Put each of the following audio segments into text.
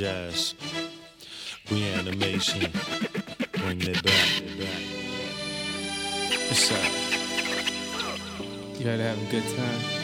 Jazz. Reanimation. Bring it back. What's up? You gotta have a good time.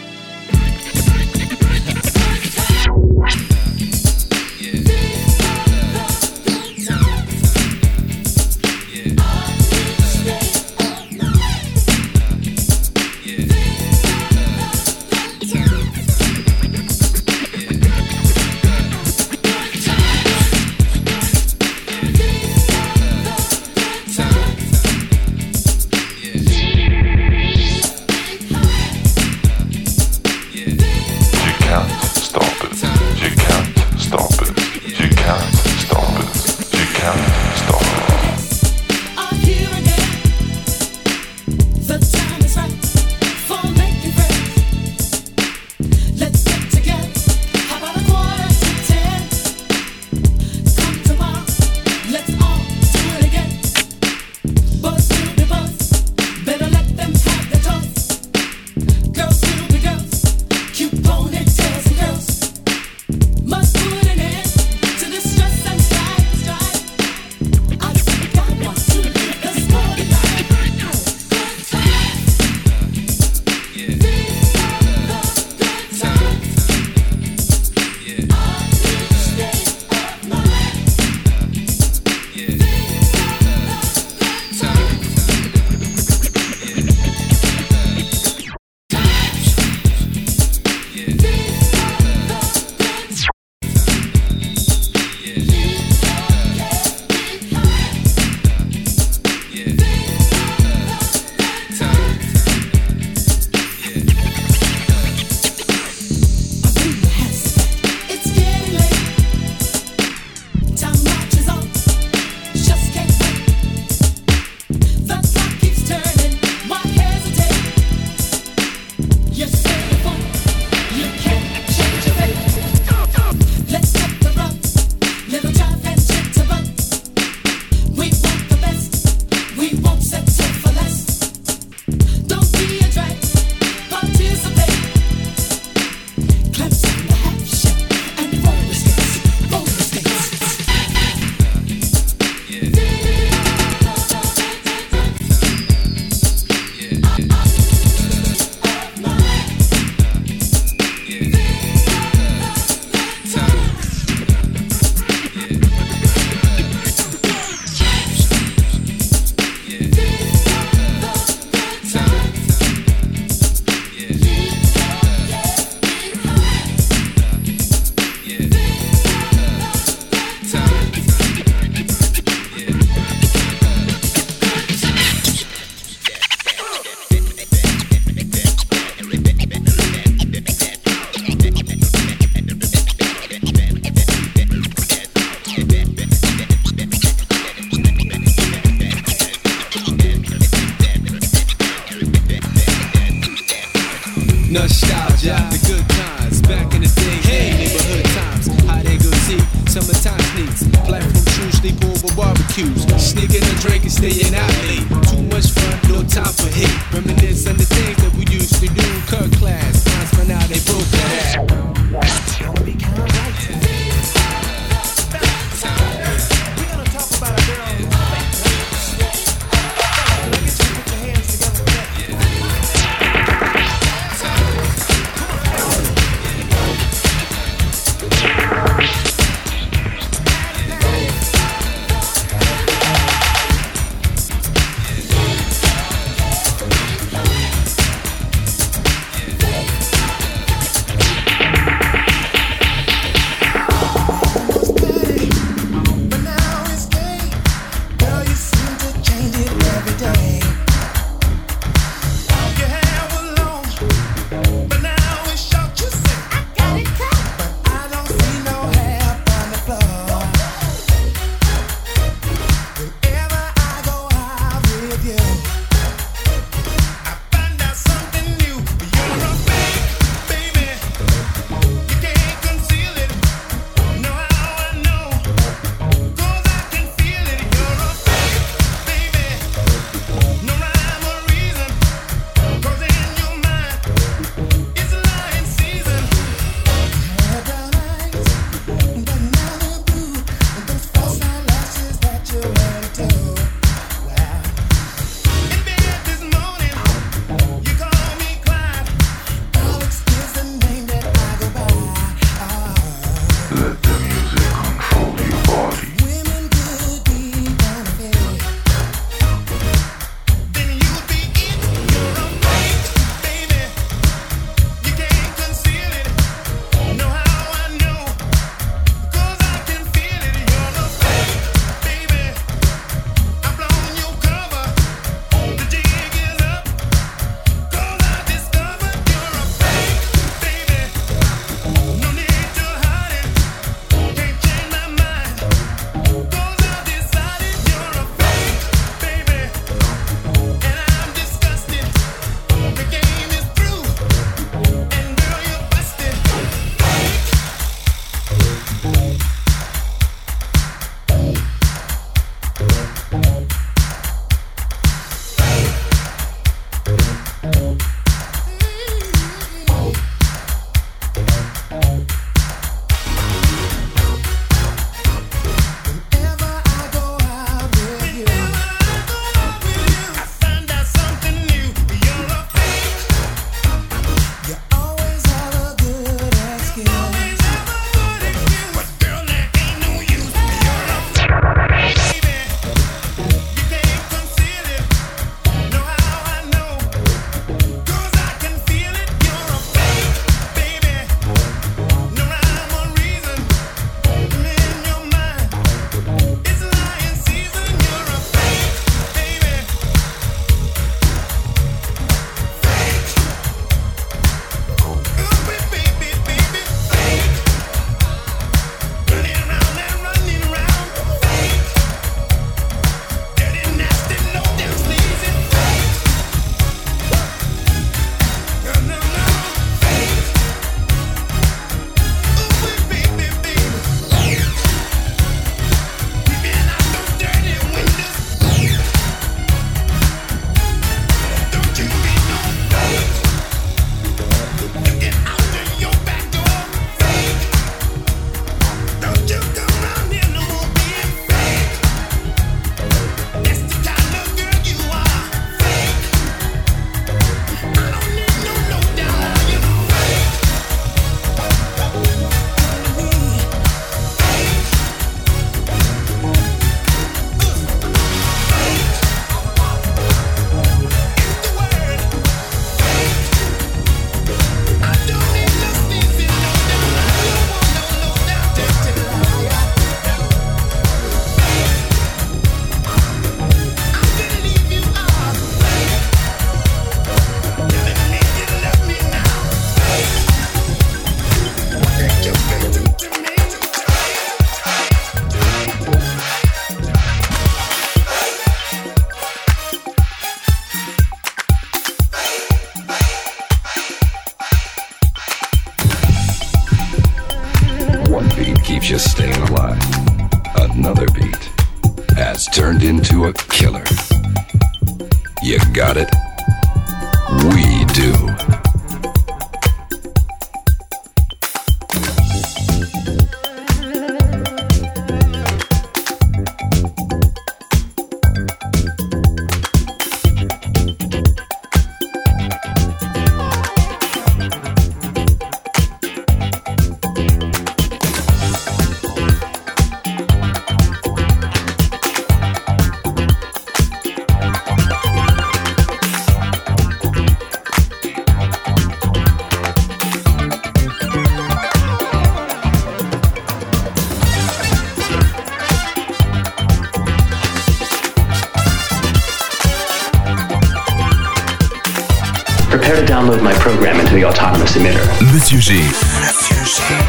Monsieur G.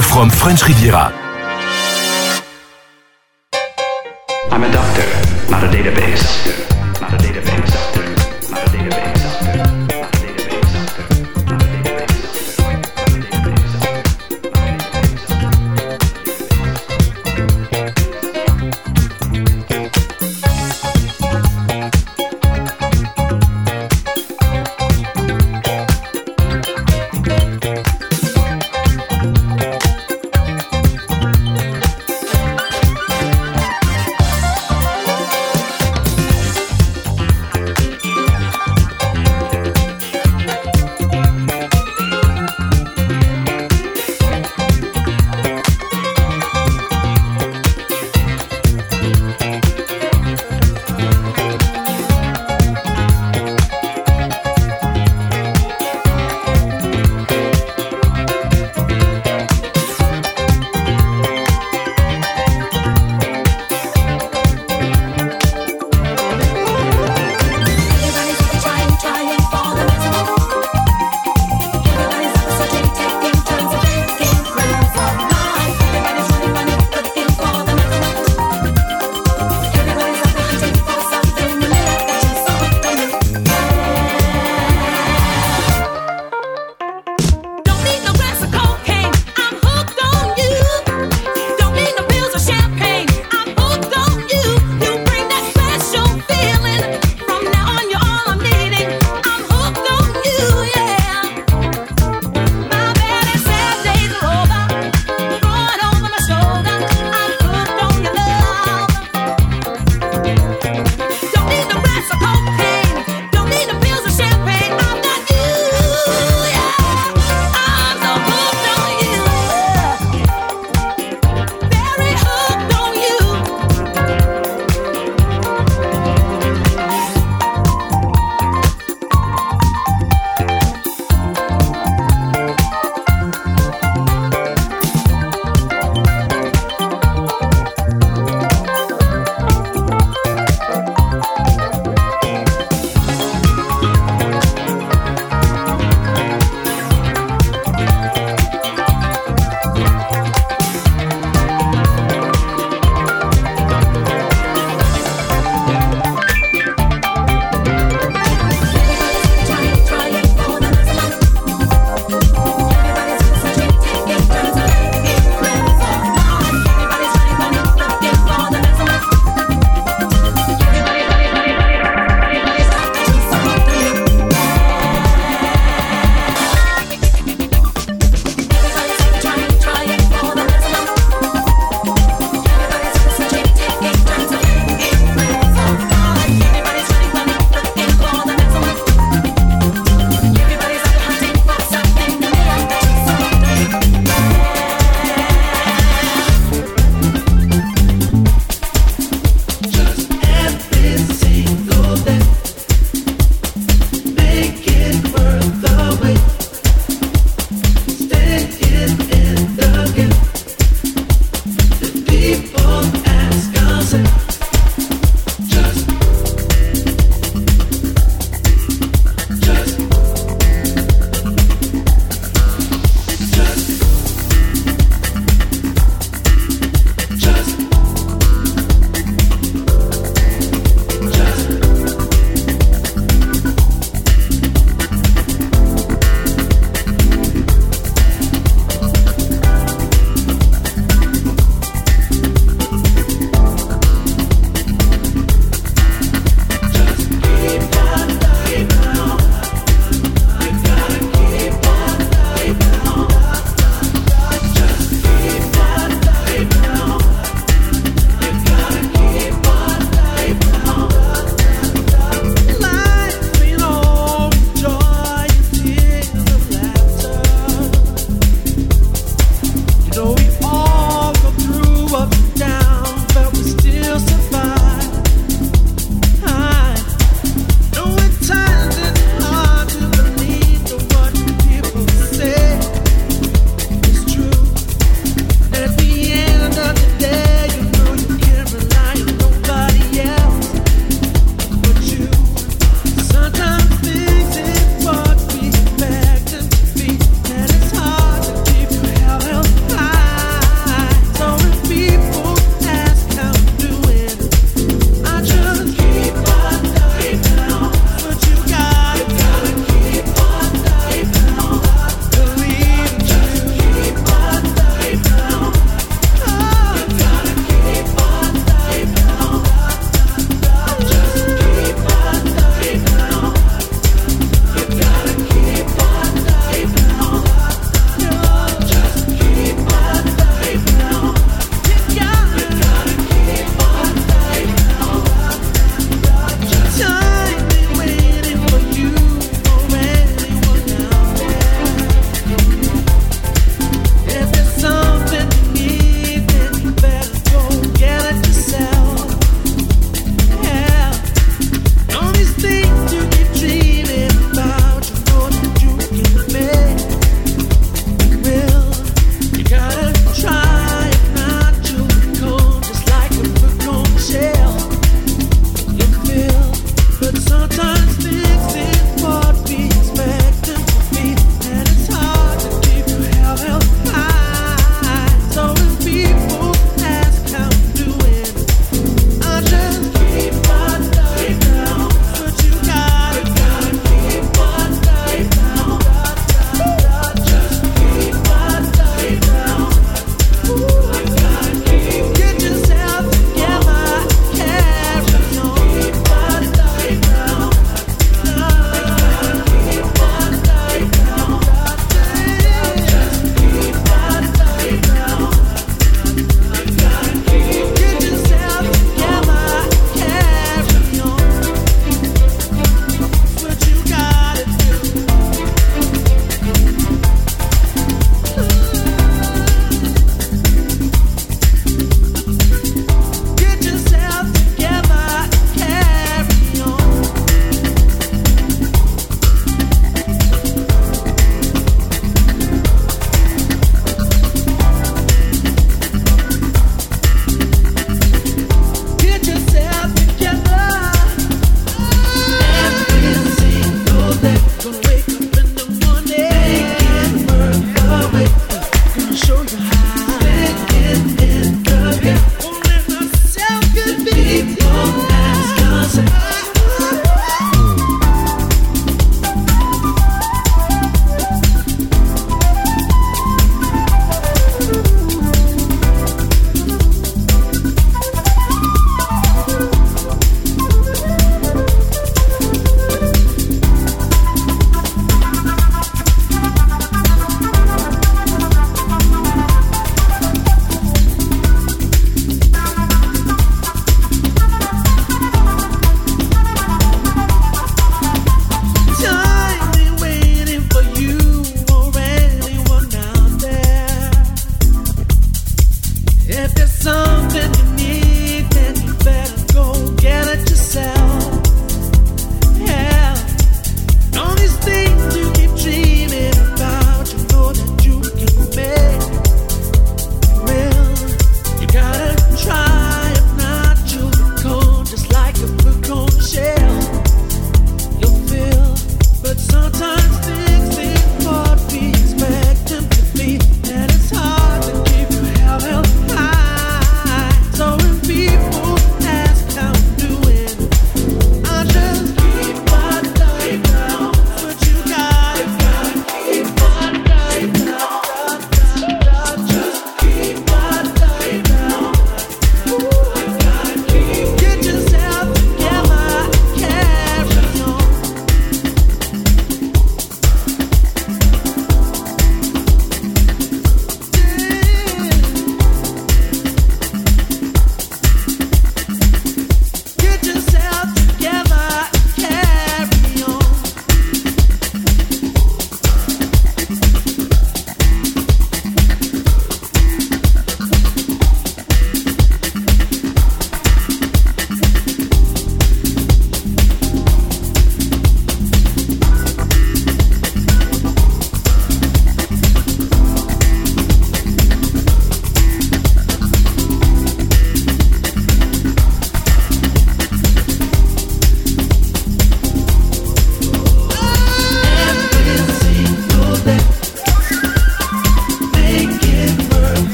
From French Riviera. I'm a doctor, not a database. Not a database.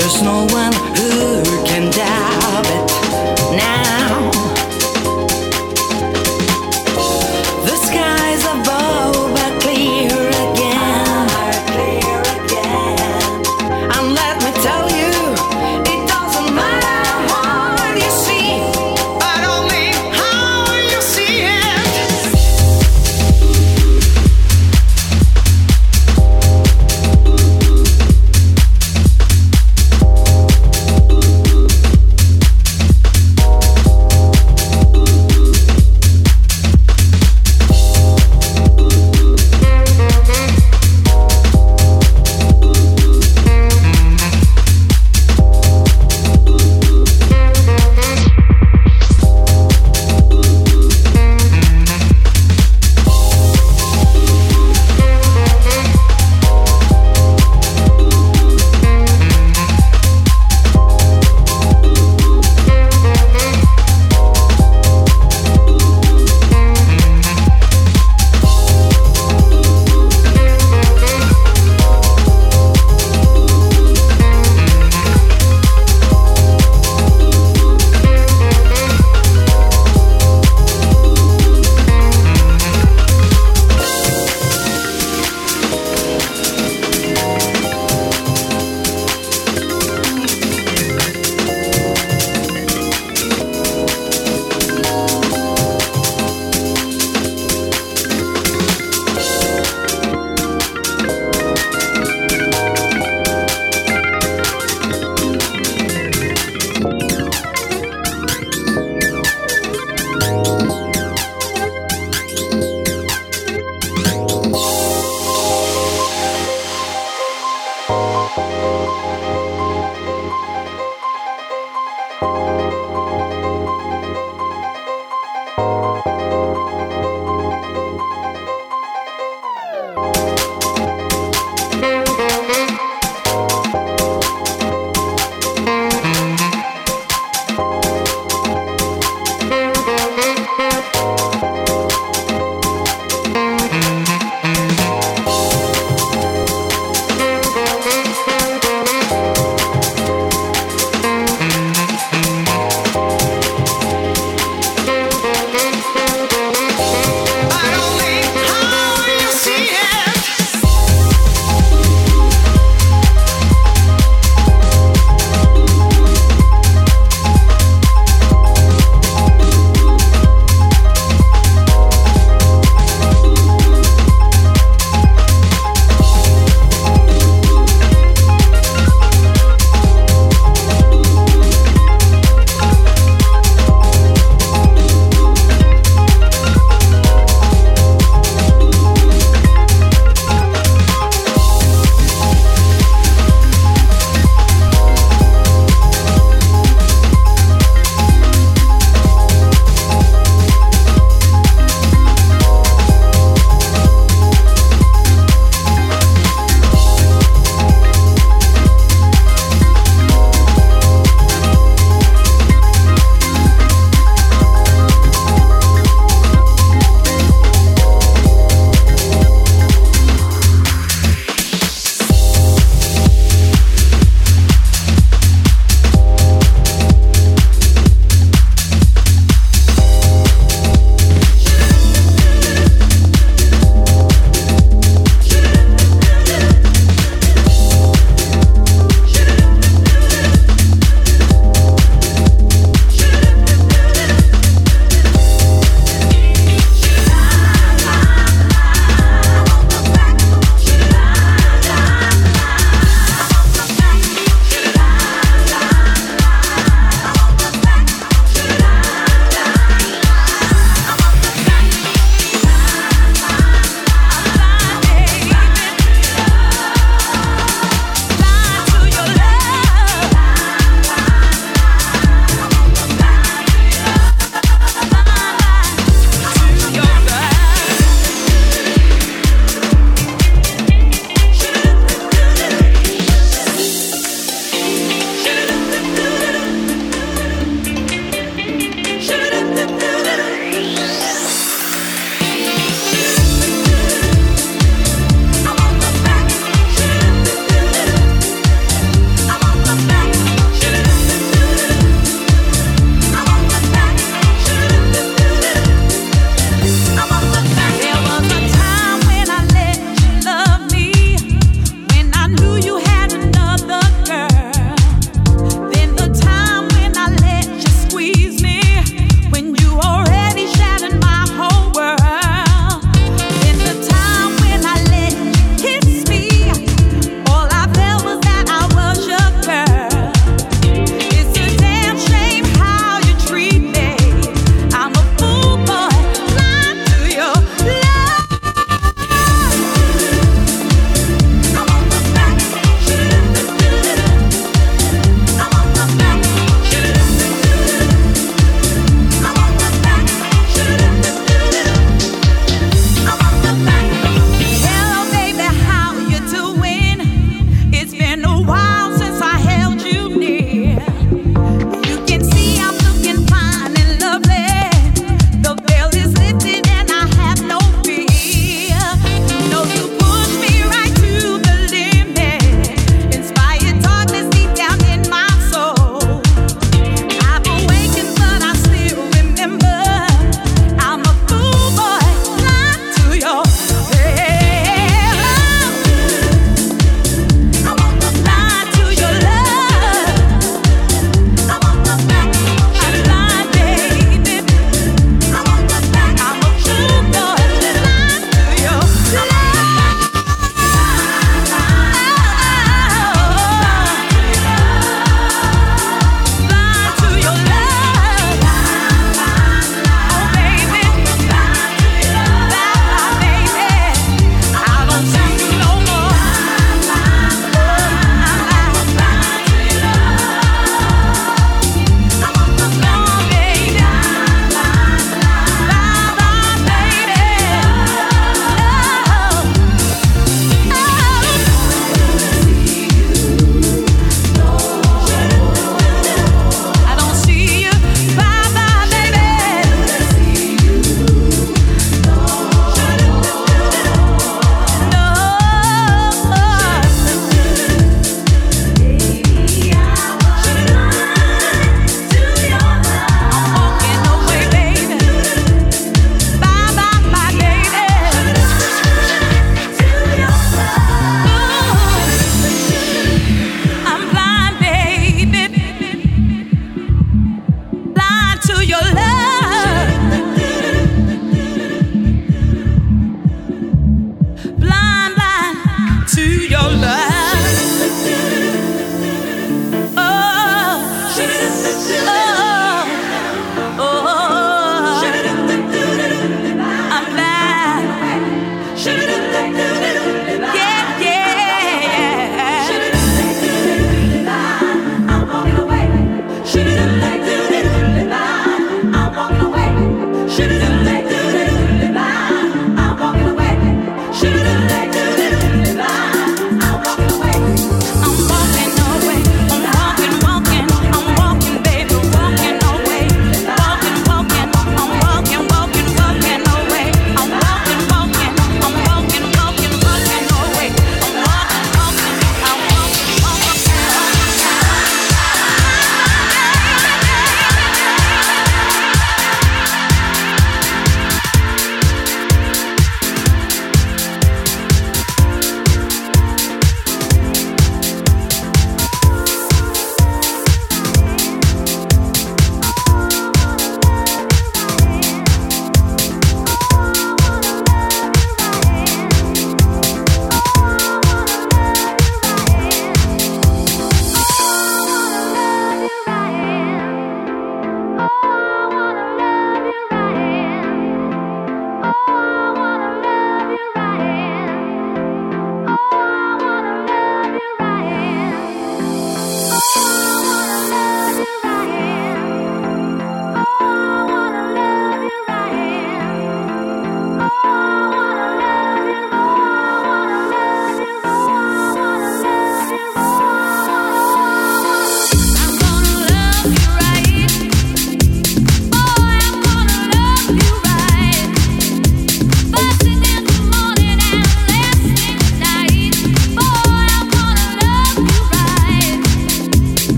There's no one who can doubt it now.